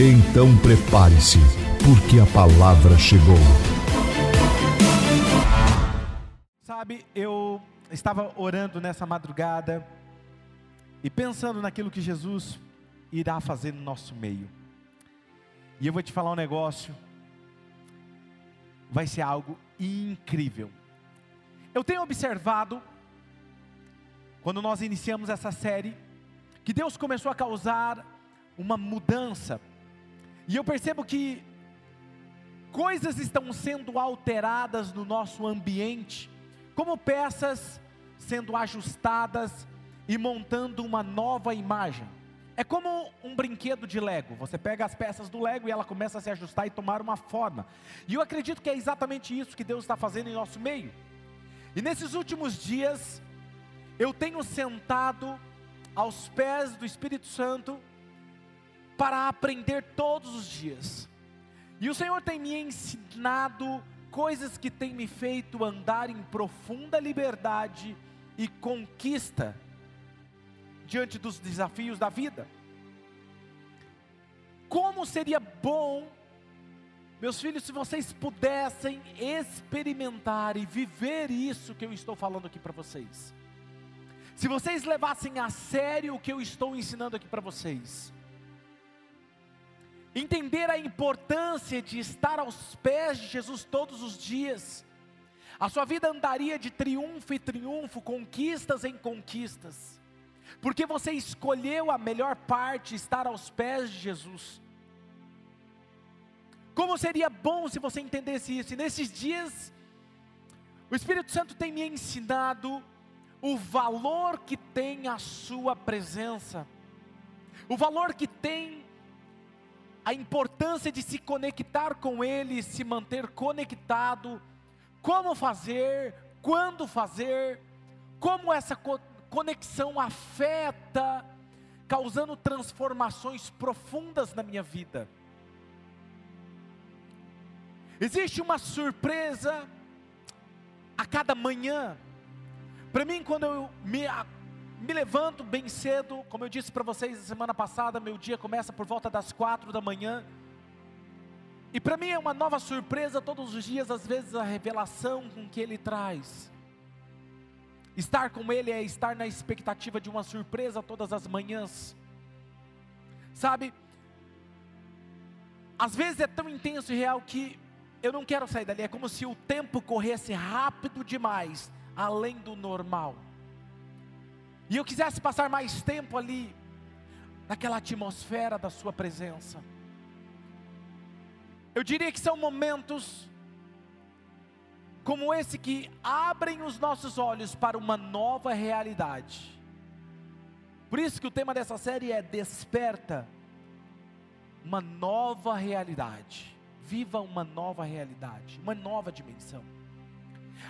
Então prepare-se, porque a palavra chegou. Sabe, eu estava orando nessa madrugada e pensando naquilo que Jesus irá fazer no nosso meio. E eu vou te falar um negócio, vai ser algo incrível. Eu tenho observado, quando nós iniciamos essa série, que Deus começou a causar uma mudança, e eu percebo que coisas estão sendo alteradas no nosso ambiente, como peças sendo ajustadas e montando uma nova imagem. É como um brinquedo de Lego. Você pega as peças do Lego e ela começa a se ajustar e tomar uma forma. E eu acredito que é exatamente isso que Deus está fazendo em nosso meio. E nesses últimos dias, eu tenho sentado aos pés do Espírito Santo para aprender todos os dias. E o Senhor tem me ensinado coisas que têm me feito andar em profunda liberdade e conquista diante dos desafios da vida. Como seria bom, meus filhos, se vocês pudessem experimentar e viver isso que eu estou falando aqui para vocês. Se vocês levassem a sério o que eu estou ensinando aqui para vocês entender a importância de estar aos pés de Jesus todos os dias, a sua vida andaria de triunfo em triunfo, conquistas em conquistas, porque você escolheu a melhor parte, estar aos pés de Jesus. Como seria bom se você entendesse isso, e nesses dias, o Espírito Santo tem me ensinado o valor que tem a Sua presença, o valor que tem a importância de se conectar com Ele, se manter conectado, como fazer, quando fazer, como essa conexão afeta, causando transformações profundas na minha vida. Existe uma surpresa a cada manhã. Para mim, quando eu me me levanto bem cedo, como eu disse para vocês semana passada, meu dia começa por volta das quatro da manhã. E para mim é uma nova surpresa todos os dias, às vezes a revelação com que ele traz. Estar com ele é estar na expectativa de uma surpresa todas as manhãs. Sabe? Às vezes é tão intenso e real que eu não quero sair dali, é como se o tempo corresse rápido demais, além do normal e eu quisesse passar mais tempo ali, naquela atmosfera da Sua presença. Eu diria que são momentos como esse que abrem os nossos olhos para uma nova realidade. Por isso que o tema dessa série é Desperta uma nova realidade. Viva uma nova realidade, uma nova dimensão.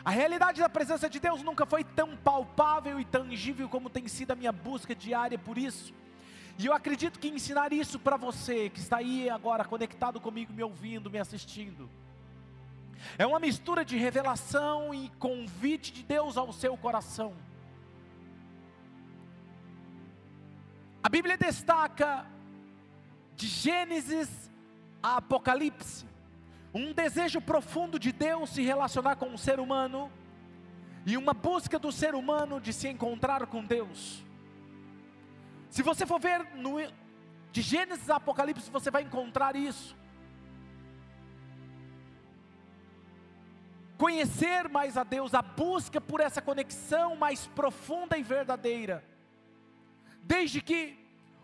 A realidade da presença de Deus nunca foi tão palpável e tangível como tem sido a minha busca diária por isso. E eu acredito que ensinar isso para você que está aí agora conectado comigo, me ouvindo, me assistindo, é uma mistura de revelação e convite de Deus ao seu coração. A Bíblia destaca de Gênesis a Apocalipse um desejo profundo de Deus se relacionar com o ser humano e uma busca do ser humano de se encontrar com Deus. Se você for ver no, de Gênesis a Apocalipse, você vai encontrar isso. Conhecer mais a Deus, a busca por essa conexão mais profunda e verdadeira. Desde que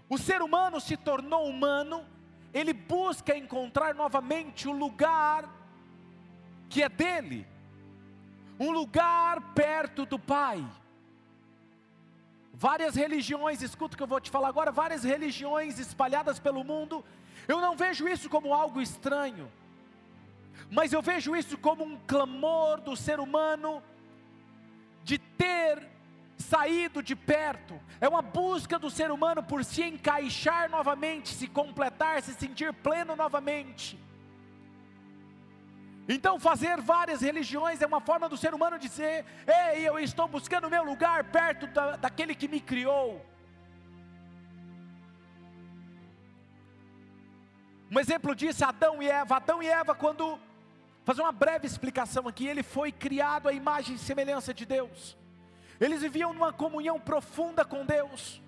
o ser humano se tornou humano, ele busca encontrar novamente o lugar que é dele, um lugar perto do Pai, várias religiões, escuta o que eu vou te falar agora, várias religiões espalhadas pelo mundo, eu não vejo isso como algo estranho, mas eu vejo isso como um clamor do ser humano de ter saído de perto, é uma busca do ser humano por se encaixar novamente, se completar, se sentir pleno novamente. Então, fazer várias religiões é uma forma do ser humano dizer: Ei, eu estou buscando o meu lugar perto da, daquele que me criou. Um exemplo disso é Adão e Eva. Adão e Eva, quando. Fazer uma breve explicação aqui. Ele foi criado à imagem e semelhança de Deus. Eles viviam numa comunhão profunda com Deus.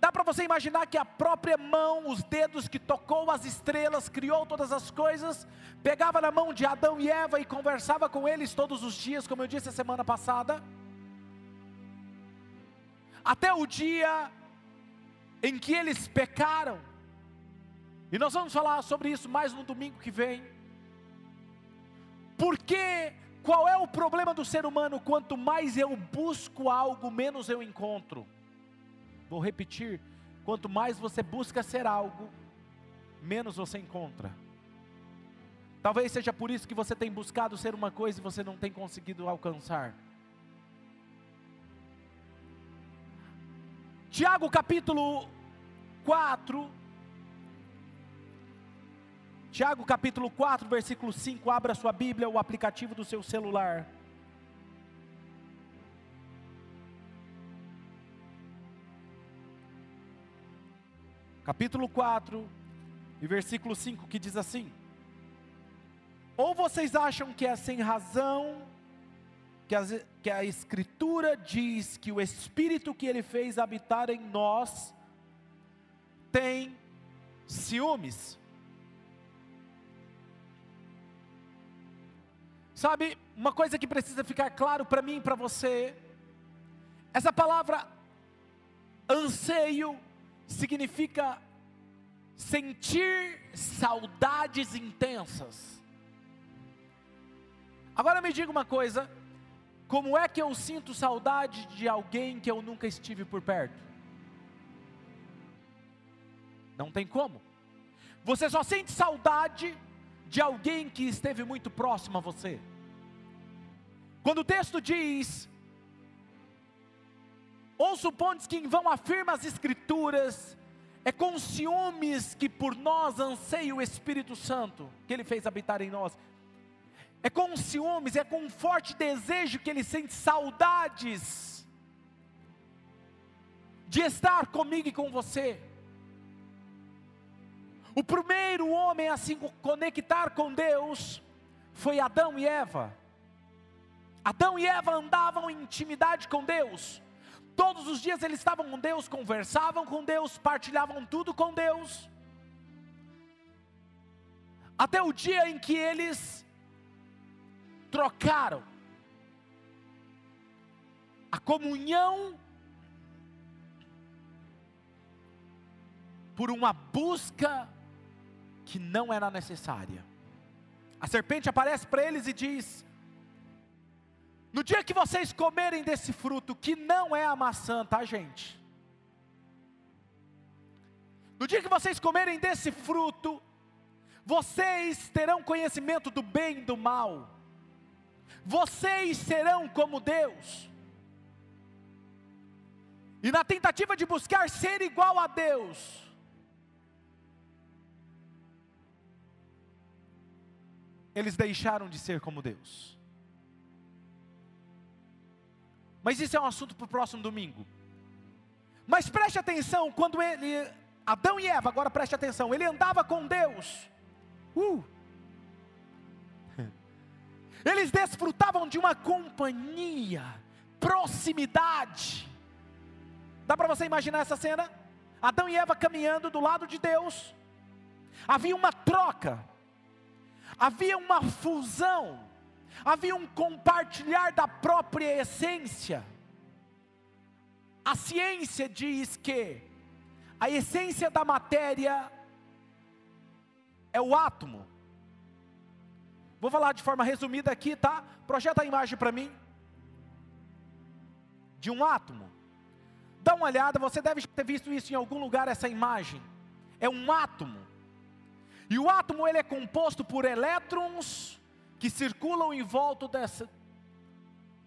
Dá para você imaginar que a própria mão, os dedos que tocou as estrelas, criou todas as coisas, pegava na mão de Adão e Eva e conversava com eles todos os dias, como eu disse a semana passada. Até o dia em que eles pecaram. E nós vamos falar sobre isso mais no domingo que vem. Porque qual é o problema do ser humano? Quanto mais eu busco algo, menos eu encontro. Vou repetir: quanto mais você busca ser algo, menos você encontra. Talvez seja por isso que você tem buscado ser uma coisa e você não tem conseguido alcançar. Tiago capítulo 4. Tiago capítulo 4, versículo 5. Abra sua Bíblia, o aplicativo do seu celular. capítulo 4 e versículo 5, que diz assim: Ou vocês acham que é sem razão que a, que a Escritura diz que o Espírito que Ele fez habitar em nós tem ciúmes? Sabe, uma coisa que precisa ficar claro para mim e para você, essa palavra anseio significa sentir saudades intensas. Agora me diga uma coisa: como é que eu sinto saudade de alguém que eu nunca estive por perto? Não tem como. Você só sente saudade de alguém que esteve muito próximo a você. Quando o texto diz ou supondes que em vão afirma as Escrituras, é com ciúmes que por nós anseia o Espírito Santo, que Ele fez habitar em nós. É com ciúmes, é com um forte desejo que Ele sente saudades de estar comigo e com você. O primeiro homem a se conectar com Deus foi Adão e Eva. Adão e Eva andavam em intimidade com Deus. Todos os dias eles estavam com Deus, conversavam com Deus, partilhavam tudo com Deus. Até o dia em que eles trocaram a comunhão por uma busca que não era necessária. A serpente aparece para eles e diz: no dia que vocês comerem desse fruto, que não é a maçã, tá, gente? No dia que vocês comerem desse fruto, vocês terão conhecimento do bem e do mal. Vocês serão como Deus. E na tentativa de buscar ser igual a Deus, eles deixaram de ser como Deus. Mas isso é um assunto para o próximo domingo. Mas preste atenção, quando ele, Adão e Eva, agora preste atenção, ele andava com Deus. Uh. Eles desfrutavam de uma companhia, proximidade. Dá para você imaginar essa cena? Adão e Eva caminhando do lado de Deus. Havia uma troca. Havia uma fusão havia um compartilhar da própria essência. A ciência diz que a essência da matéria é o átomo. Vou falar de forma resumida aqui, tá? Projeta a imagem para mim. de um átomo. Dá uma olhada, você deve ter visto isso em algum lugar, essa imagem. É um átomo. E o átomo ele é composto por elétrons que circulam em volta dessa,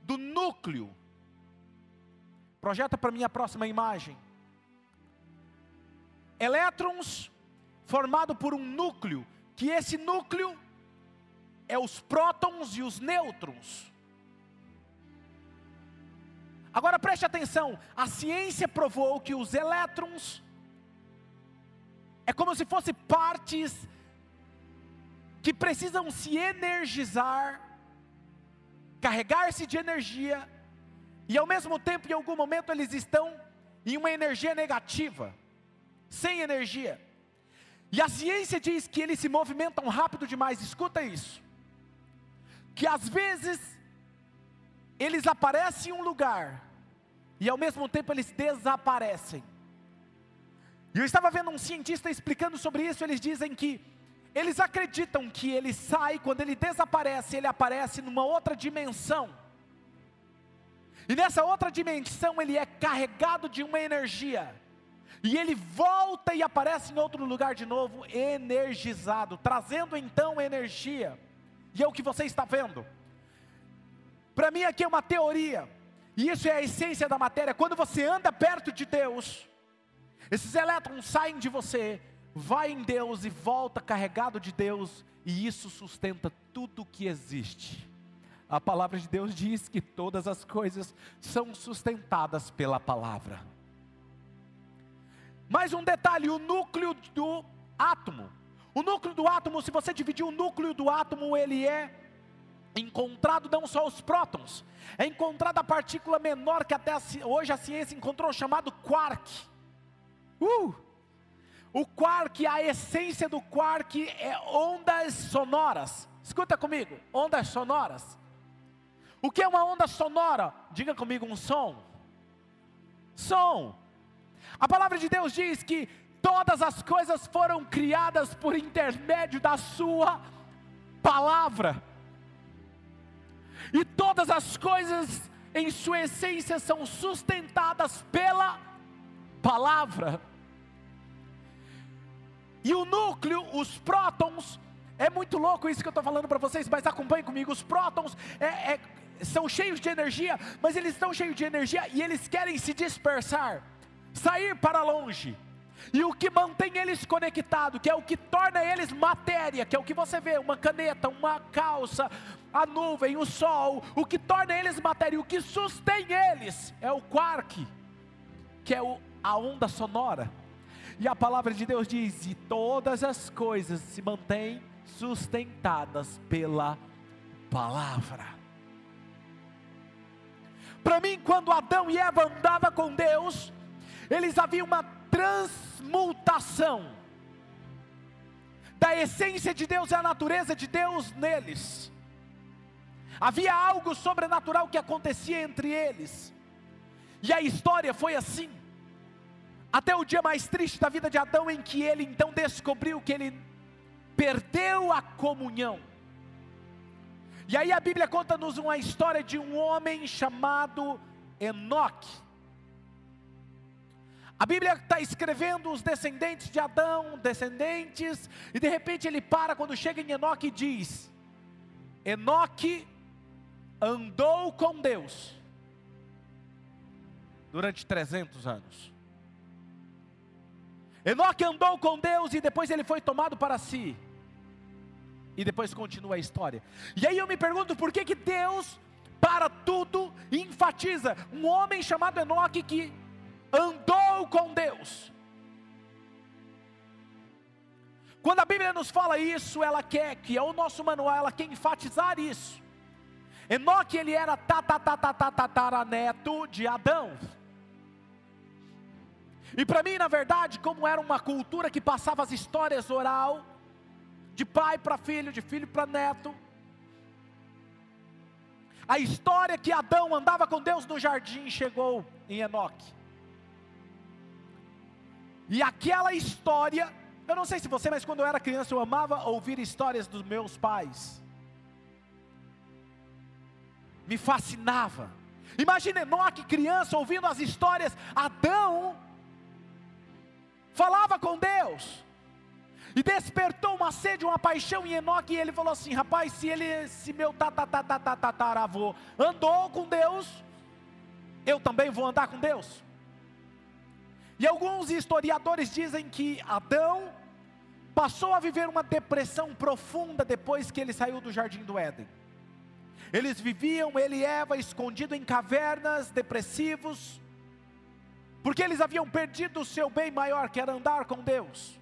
do núcleo. Projeta para mim a próxima imagem. Elétrons formado por um núcleo, que esse núcleo é os prótons e os nêutrons. Agora preste atenção, a ciência provou que os elétrons é como se fossem partes que precisam se energizar, carregar-se de energia, e ao mesmo tempo, em algum momento, eles estão em uma energia negativa, sem energia. E a ciência diz que eles se movimentam rápido demais, escuta isso. Que às vezes eles aparecem em um lugar e ao mesmo tempo eles desaparecem. E eu estava vendo um cientista explicando sobre isso, eles dizem que eles acreditam que ele sai, quando ele desaparece, ele aparece numa outra dimensão. E nessa outra dimensão ele é carregado de uma energia. E ele volta e aparece em outro lugar de novo, energizado, trazendo então energia. E é o que você está vendo. Para mim aqui é uma teoria. E isso é a essência da matéria. Quando você anda perto de Deus, esses elétrons saem de você, vai em Deus e volta carregado de Deus, e isso sustenta tudo que existe. A palavra de Deus diz que todas as coisas são sustentadas pela palavra. Mais um detalhe: o núcleo do átomo. O núcleo do átomo, se você dividir o núcleo do átomo, ele é encontrado não só os prótons, é encontrada a partícula menor que até hoje a ciência encontrou, chamado quark. Uh! O quark, a essência do quark é ondas sonoras. Escuta comigo, ondas sonoras. O que é uma onda sonora? Diga comigo um som. Som. A palavra de Deus diz que todas as coisas foram criadas por intermédio da Sua palavra, e todas as coisas em sua essência são sustentadas pela palavra. E o núcleo, os prótons, é muito louco isso que eu estou falando para vocês, mas acompanhe comigo. Os prótons é, é, são cheios de energia, mas eles estão cheios de energia e eles querem se dispersar sair para longe. E o que mantém eles conectados, que é o que torna eles matéria, que é o que você vê, uma caneta, uma calça, a nuvem, o sol, o que torna eles matéria, o que sustém eles é o quark, que é o, a onda sonora. E a palavra de Deus diz: e todas as coisas se mantêm sustentadas pela palavra. Para mim, quando Adão e Eva andavam com Deus, eles haviam uma transmutação da essência de Deus e a natureza de Deus neles. Havia algo sobrenatural que acontecia entre eles. E a história foi assim. Até o dia mais triste da vida de Adão, em que ele então descobriu que ele perdeu a comunhão. E aí a Bíblia conta-nos uma história de um homem chamado Enoque. A Bíblia está escrevendo os descendentes de Adão, descendentes, e de repente ele para quando chega em Enoque e diz: Enoque andou com Deus durante 300 anos. Enoque andou com Deus e depois ele foi tomado para si. E depois continua a história. E aí eu me pergunto por que que Deus para tudo enfatiza um homem chamado Enoque que andou com Deus. Quando a Bíblia nos fala isso, ela quer que é o nosso manual, ela quer enfatizar isso. Enoque ele era tataraneto de Adão. E para mim, na verdade, como era uma cultura que passava as histórias oral, de pai para filho, de filho para neto, a história que Adão andava com Deus no jardim chegou em Enoque. E aquela história, eu não sei se você, mas quando eu era criança eu amava ouvir histórias dos meus pais. Me fascinava. Imagina Enoque, criança, ouvindo as histórias. Adão falava com Deus. E despertou uma sede, uma paixão em Enoque. E ele falou assim: Rapaz, se ele, se meu tataravô andou com Deus, eu também vou andar com Deus. E alguns historiadores dizem que Adão passou a viver uma depressão profunda depois que ele saiu do jardim do Éden. Eles viviam, ele e Eva, escondido em cavernas, depressivos, porque eles haviam perdido o seu bem maior, que era andar com Deus.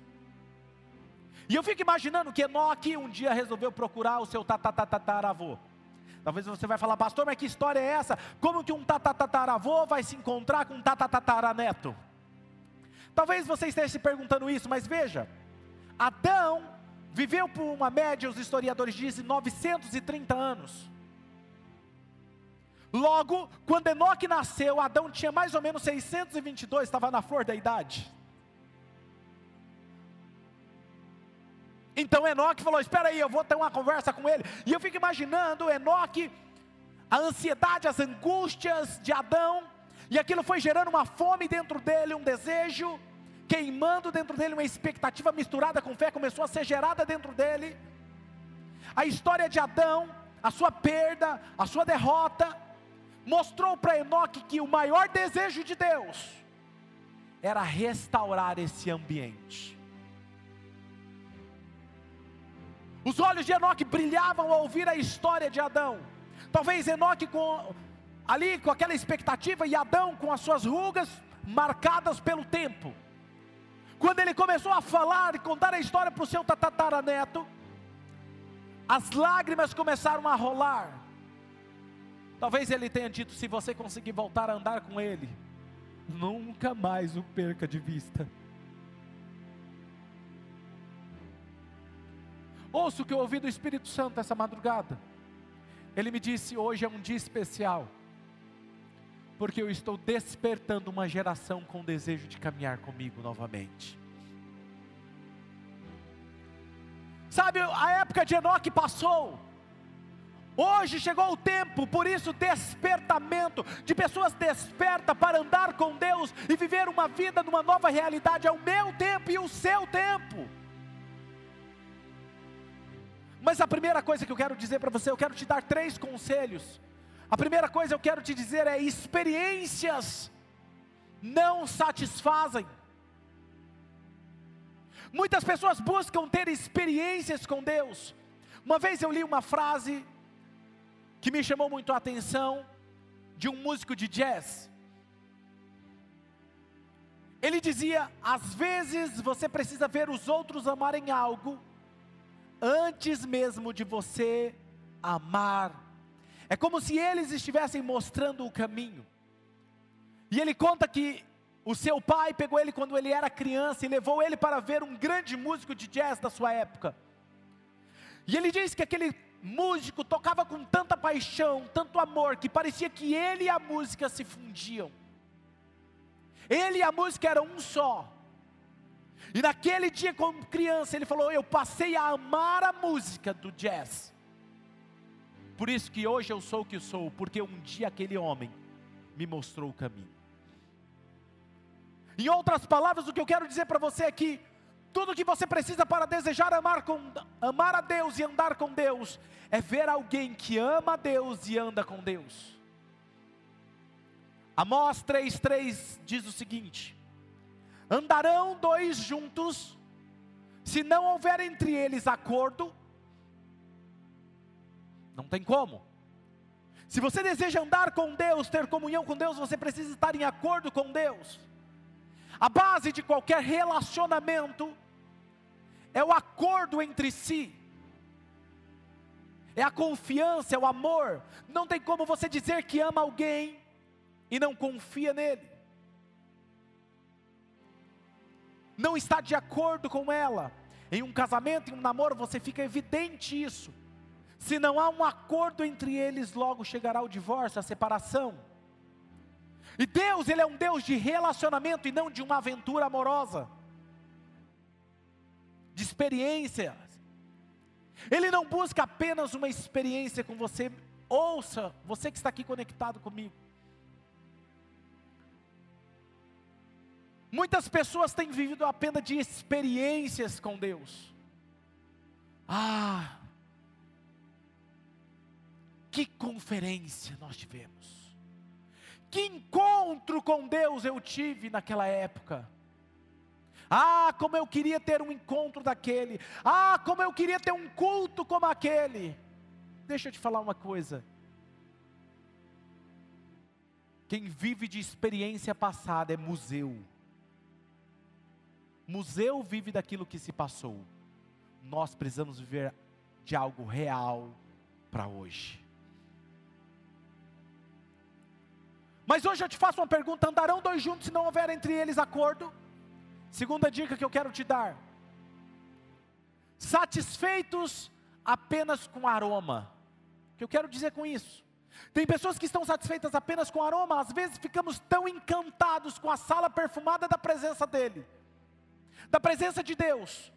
E eu fico imaginando que Enoque um dia resolveu procurar o seu tatatataravô. Talvez você vai falar, pastor, mas que história é essa? Como que um tatatataravô vai se encontrar com um tatataraneto? Talvez você esteja se perguntando isso, mas veja, Adão viveu por uma média, os historiadores dizem, 930 anos. Logo, quando Enoque nasceu, Adão tinha mais ou menos 622, estava na flor da idade. Então Enoque falou: Espera aí, eu vou ter uma conversa com ele. E eu fico imaginando Enoque, a ansiedade, as angústias de Adão, e aquilo foi gerando uma fome dentro dele, um desejo, queimando dentro dele, uma expectativa misturada com fé, começou a ser gerada dentro dele. A história de Adão, a sua perda, a sua derrota, mostrou para Enoque que o maior desejo de Deus era restaurar esse ambiente. Os olhos de Enoque brilhavam ao ouvir a história de Adão. Talvez Enoque com ali com aquela expectativa e Adão com as suas rugas marcadas pelo tempo. Quando ele começou a falar e contar a história para o seu tataraneto, as lágrimas começaram a rolar. Talvez ele tenha dito: se você conseguir voltar a andar com ele, nunca mais o perca de vista. Ouça o que eu ouvi do Espírito Santo essa madrugada. Ele me disse: hoje é um dia especial, porque eu estou despertando uma geração com desejo de caminhar comigo novamente. Sabe, a época de Enoque passou. Hoje chegou o tempo, por isso, despertamento de pessoas despertas para andar com Deus e viver uma vida numa nova realidade. É o meu tempo e o seu tempo. Mas a primeira coisa que eu quero dizer para você, eu quero te dar três conselhos. A primeira coisa eu quero te dizer é: experiências não satisfazem. Muitas pessoas buscam ter experiências com Deus. Uma vez eu li uma frase que me chamou muito a atenção de um músico de jazz. Ele dizia: às vezes você precisa ver os outros amarem algo antes mesmo de você amar. É como se eles estivessem mostrando o caminho. E ele conta que o seu pai pegou ele quando ele era criança e levou ele para ver um grande músico de jazz da sua época. E ele diz que aquele músico tocava com tanta paixão, tanto amor, que parecia que ele e a música se fundiam. Ele e a música eram um só. E naquele dia, como criança, ele falou: Eu passei a amar a música do jazz. Por isso que hoje eu sou o que sou, porque um dia aquele homem me mostrou o caminho. Em outras palavras, o que eu quero dizer para você é que tudo que você precisa para desejar amar, com, amar a Deus e andar com Deus é ver alguém que ama a Deus e anda com Deus. Amós 3,3 diz o seguinte: Andarão dois juntos, se não houver entre eles acordo, não tem como. Se você deseja andar com Deus, ter comunhão com Deus, você precisa estar em acordo com Deus. A base de qualquer relacionamento é o acordo entre si, é a confiança, é o amor. Não tem como você dizer que ama alguém e não confia nele, não está de acordo com ela. Em um casamento, em um namoro, você fica evidente isso. Se não há um acordo entre eles, logo chegará o divórcio, a separação. E Deus, Ele é um Deus de relacionamento e não de uma aventura amorosa, de experiências. Ele não busca apenas uma experiência com você. Ouça, você que está aqui conectado comigo. Muitas pessoas têm vivido apenas de experiências com Deus. Ah, que conferência nós tivemos. Que encontro com Deus eu tive naquela época. Ah, como eu queria ter um encontro daquele. Ah, como eu queria ter um culto como aquele. Deixa eu te falar uma coisa. Quem vive de experiência passada é museu. Museu vive daquilo que se passou. Nós precisamos viver de algo real para hoje. Mas hoje eu te faço uma pergunta: andarão dois juntos se não houver entre eles acordo? Segunda dica que eu quero te dar: satisfeitos apenas com aroma. O que eu quero dizer com isso? Tem pessoas que estão satisfeitas apenas com aroma, às vezes ficamos tão encantados com a sala perfumada da presença dEle, da presença de Deus,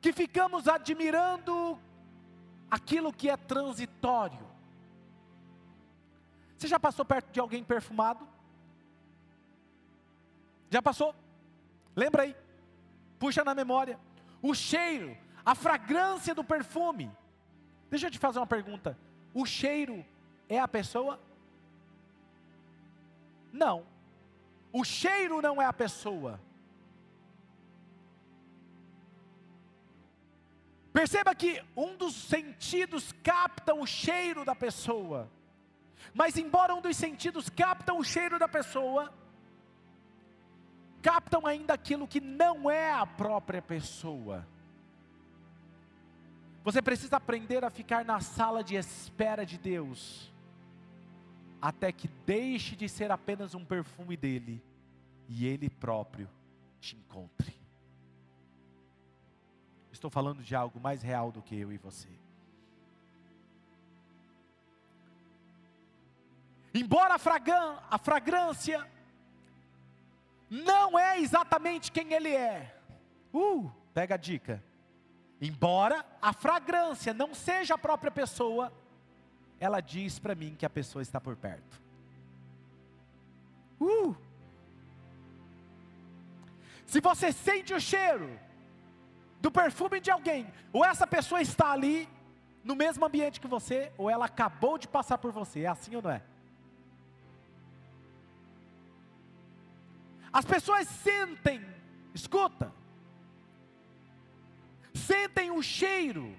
que ficamos admirando aquilo que é transitório. Você já passou perto de alguém perfumado? Já passou? Lembra aí? Puxa na memória. O cheiro, a fragrância do perfume. Deixa eu te fazer uma pergunta. O cheiro é a pessoa? Não. O cheiro não é a pessoa. Perceba que um dos sentidos capta o cheiro da pessoa. Mas embora um dos sentidos capta o cheiro da pessoa, captam ainda aquilo que não é a própria pessoa. Você precisa aprender a ficar na sala de espera de Deus, até que deixe de ser apenas um perfume dele e ele próprio te encontre. Estou falando de algo mais real do que eu e você. Embora a, fragrância não é exatamente quem ele é. Uh, pega a dica. Embora a fragrância não seja a própria pessoa, ela diz para mim que a pessoa está por perto. Uh! Se você sente o cheiro do perfume de alguém, ou essa pessoa está ali no mesmo ambiente que você, ou ela acabou de passar por você, é assim ou não é? As pessoas sentem, escuta, sentem o cheiro.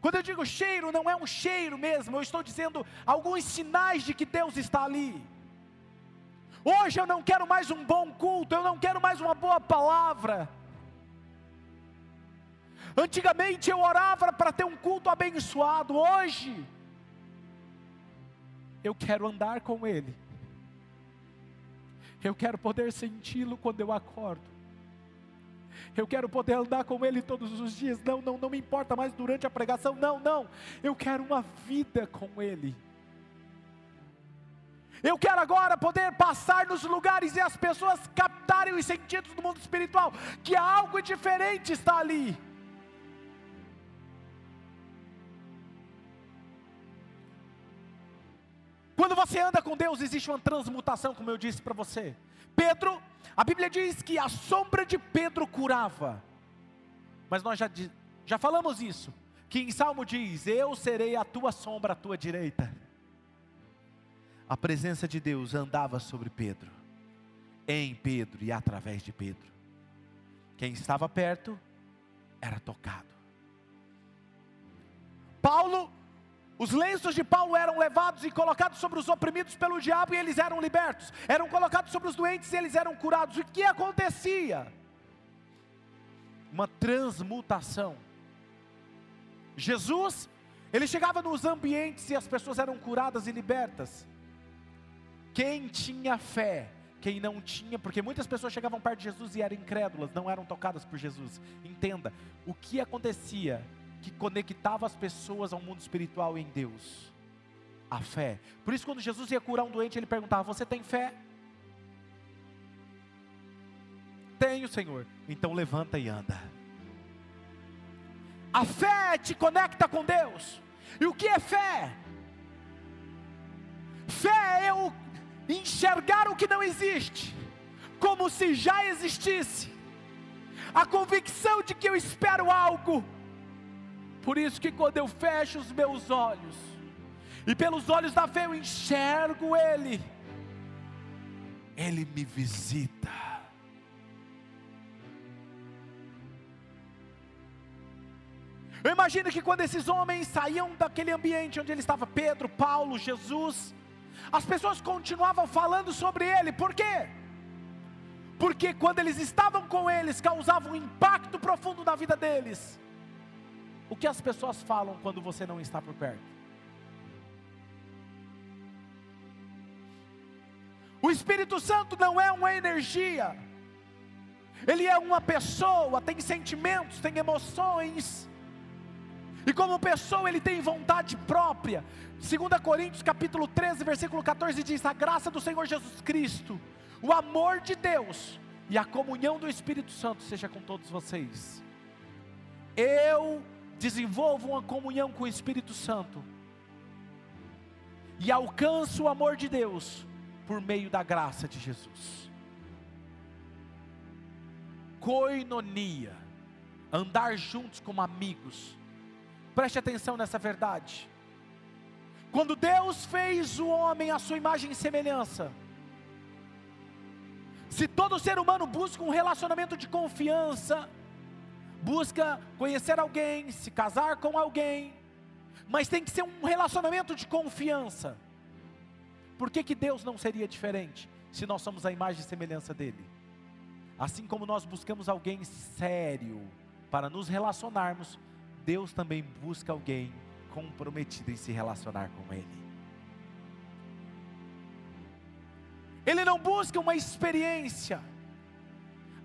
Quando eu digo cheiro, não é um cheiro mesmo, eu estou dizendo alguns sinais de que Deus está ali. Hoje eu não quero mais um bom culto, eu não quero mais uma boa palavra. Antigamente eu orava para ter um culto abençoado, hoje eu quero andar com Ele. Eu quero poder senti-lo quando eu acordo. Eu quero poder andar com Ele todos os dias. Não, não, não me importa mais durante a pregação. Não, não. Eu quero uma vida com Ele. Eu quero agora poder passar nos lugares e as pessoas captarem os sentidos do mundo espiritual, que algo diferente está ali. Quando você anda com Deus, existe uma transmutação, como eu disse para você. Pedro, a Bíblia diz que a sombra de Pedro curava. Mas nós já, já falamos isso. Que em Salmo diz: Eu serei a tua sombra à tua direita. A presença de Deus andava sobre Pedro, em Pedro e através de Pedro. Quem estava perto era tocado. Paulo os lenços de Paulo eram levados e colocados sobre os oprimidos pelo diabo e eles eram libertos. Eram colocados sobre os doentes e eles eram curados. O que acontecia? Uma transmutação. Jesus, ele chegava nos ambientes e as pessoas eram curadas e libertas. Quem tinha fé, quem não tinha, porque muitas pessoas chegavam perto de Jesus e eram incrédulas, não eram tocadas por Jesus. Entenda, o que acontecia que conectava as pessoas ao mundo espiritual em Deus. A fé. Por isso, quando Jesus ia curar um doente, ele perguntava: Você tem fé? Tenho, Senhor. Então levanta e anda. A fé te conecta com Deus. E o que é fé? Fé é eu enxergar o que não existe como se já existisse, a convicção de que eu espero algo. Por isso que quando eu fecho os meus olhos, e pelos olhos da fé eu enxergo Ele, Ele me visita. Eu imagino que quando esses homens saíam daquele ambiente onde ele estava, Pedro, Paulo, Jesus, as pessoas continuavam falando sobre ele, por quê? Porque quando eles estavam com eles, causava um impacto profundo na vida deles. O que as pessoas falam quando você não está por perto? O Espírito Santo não é uma energia, ele é uma pessoa, tem sentimentos, tem emoções, e como pessoa ele tem vontade própria. 2 Coríntios capítulo 13, versículo 14 diz: "A graça do Senhor Jesus Cristo, o amor de Deus e a comunhão do Espírito Santo seja com todos vocês." Eu desenvolvo uma comunhão com o Espírito Santo e alcanço o amor de Deus por meio da graça de Jesus. Coinonia, andar juntos como amigos Preste atenção nessa verdade. Quando Deus fez o homem à sua imagem e semelhança, se todo ser humano busca um relacionamento de confiança, busca conhecer alguém, se casar com alguém, mas tem que ser um relacionamento de confiança. Por que, que Deus não seria diferente se nós somos a imagem e semelhança dele? Assim como nós buscamos alguém sério para nos relacionarmos, Deus também busca alguém comprometido em se relacionar com Ele. Ele não busca uma experiência.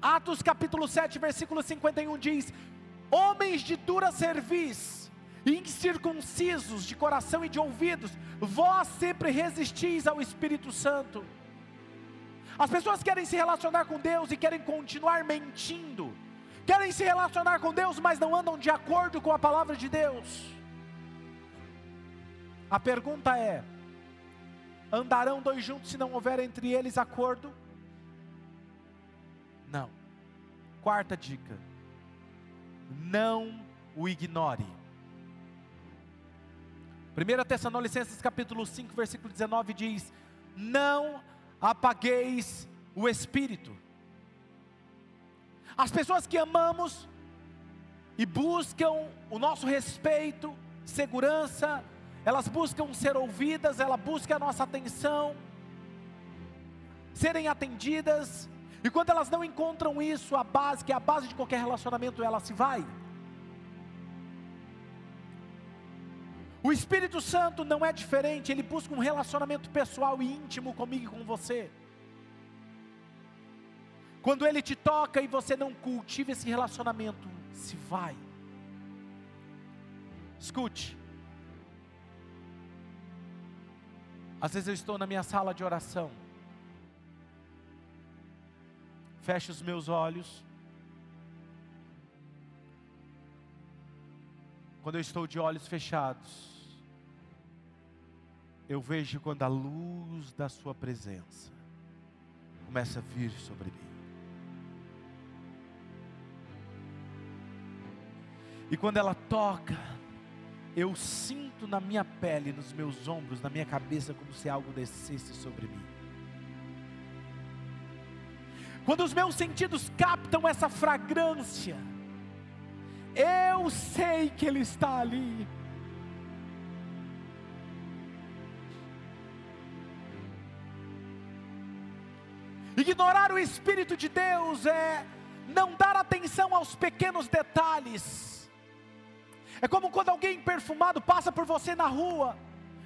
Atos capítulo 7, versículo 51 diz: Homens de dura cerviz, incircuncisos de coração e de ouvidos, vós sempre resistis ao Espírito Santo. As pessoas querem se relacionar com Deus e querem continuar mentindo querem se relacionar com Deus, mas não andam de acordo com a palavra de Deus. A pergunta é: andarão dois juntos se não houver entre eles acordo? Não. Quarta dica: não o ignore. 1 Tessalonicenses capítulo 5, versículo 19 diz: Não apagueis o espírito. As pessoas que amamos e buscam o nosso respeito, segurança, elas buscam ser ouvidas, ela busca a nossa atenção, serem atendidas, e quando elas não encontram isso, a base, que é a base de qualquer relacionamento, ela se vai. O Espírito Santo não é diferente, ele busca um relacionamento pessoal e íntimo comigo e com você. Quando Ele te toca e você não cultiva esse relacionamento, se vai. Escute. Às vezes eu estou na minha sala de oração. Fecho os meus olhos. Quando eu estou de olhos fechados, eu vejo quando a luz da Sua presença começa a vir sobre mim. E quando ela toca, eu sinto na minha pele, nos meus ombros, na minha cabeça, como se algo descesse sobre mim. Quando os meus sentidos captam essa fragrância, eu sei que Ele está ali. Ignorar o Espírito de Deus é não dar atenção aos pequenos detalhes é como quando alguém perfumado passa por você na rua.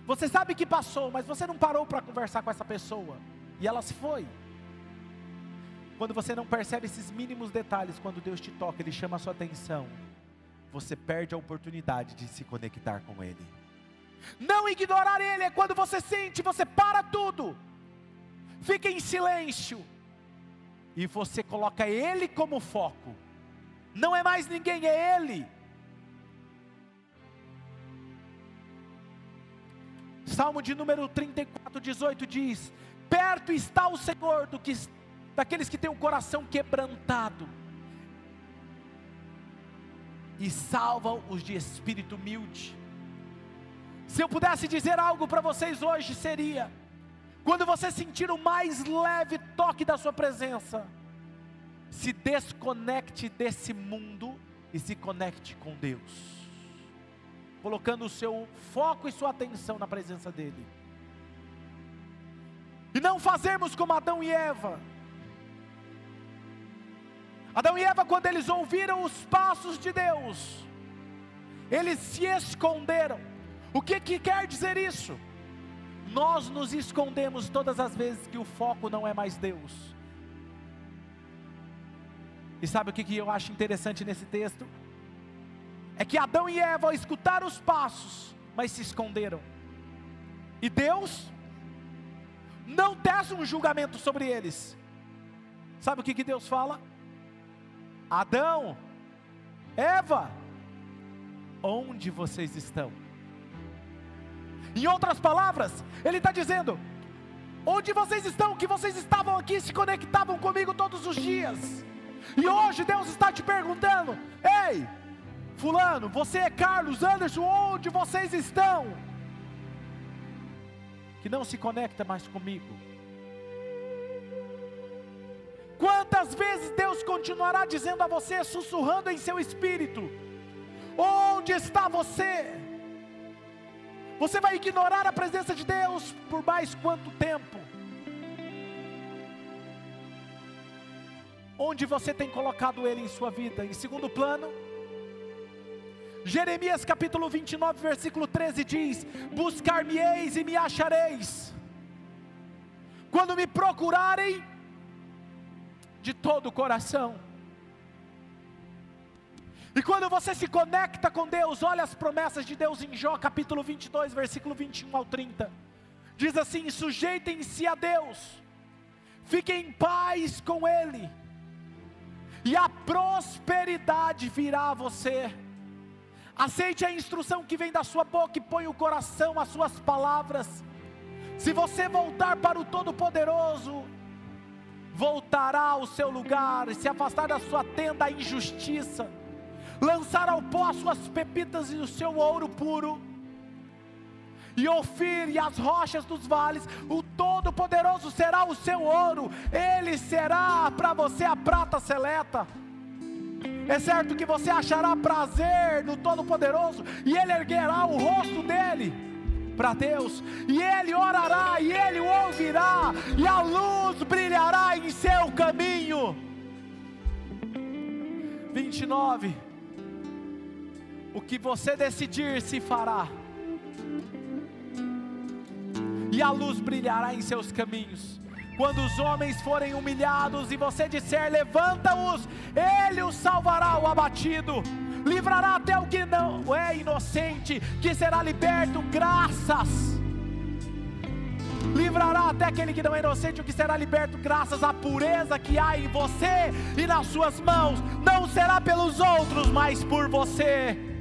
Você sabe que passou, mas você não parou para conversar com essa pessoa. E ela se foi. Quando você não percebe esses mínimos detalhes, quando Deus te toca, Ele chama a sua atenção, você perde a oportunidade de se conectar com Ele. Não ignorar Ele é quando você sente, você para tudo, fica em silêncio, e você coloca Ele como foco. Não é mais ninguém, é Ele. Salmo de número 34, 18 diz: Perto está o Senhor do que, daqueles que têm o coração quebrantado e salva os de espírito humilde. Se eu pudesse dizer algo para vocês hoje, seria: quando você sentir o mais leve toque da Sua presença, se desconecte desse mundo e se conecte com Deus, colocando o seu foco e sua atenção na presença dEle. E não fazermos como Adão e Eva, Adão e Eva, quando eles ouviram os passos de Deus, eles se esconderam. O que, que quer dizer isso? Nós nos escondemos todas as vezes que o foco não é mais Deus. E sabe o que, que eu acho interessante nesse texto? É que Adão e Eva escutaram os passos, mas se esconderam. E Deus não tece um julgamento sobre eles. Sabe o que, que Deus fala? Adão, Eva, onde vocês estão? Em outras palavras, ele está dizendo: onde vocês estão, que vocês estavam aqui, se conectavam comigo todos os dias, e hoje Deus está te perguntando: ei, Fulano, você é Carlos Anderson, onde vocês estão? Que não se conecta mais comigo Quantas vezes Deus continuará dizendo a você, sussurrando em seu espírito: Onde está você? Você vai ignorar a presença de Deus por mais quanto tempo? Onde você tem colocado Ele em sua vida? Em segundo plano, Jeremias capítulo 29, versículo 13 diz: Buscar-me-eis e me achareis, quando me procurarem de todo o coração. E quando você se conecta com Deus, olha as promessas de Deus em Jó, capítulo 22, versículo 21 ao 30. Diz assim: sujeitem-se a Deus, fiquem em paz com Ele, e a prosperidade virá a você. Aceite a instrução que vem da sua boca e põe o coração às suas palavras. Se você voltar para o Todo-Poderoso, voltará ao seu lugar, se afastar da sua tenda a injustiça, lançar ao pó as suas pepitas e o seu ouro puro, e Ofir e as rochas dos vales, o Todo-Poderoso será o seu ouro, ele será para você a prata seleta. É certo que você achará prazer no Todo-Poderoso, e ele erguerá o rosto dele para Deus, e Ele orará, e Ele ouvirá, e a luz brilhará em seu caminho. 29. O que você decidir se fará, e a luz brilhará em seus caminhos. Quando os homens forem humilhados e você disser: Levanta-os, Ele os salvará o abatido livrará até o que não é inocente, que será liberto, graças. Livrará até aquele que não é inocente, o que será liberto, graças à pureza que há em você e nas suas mãos. Não será pelos outros, mas por você.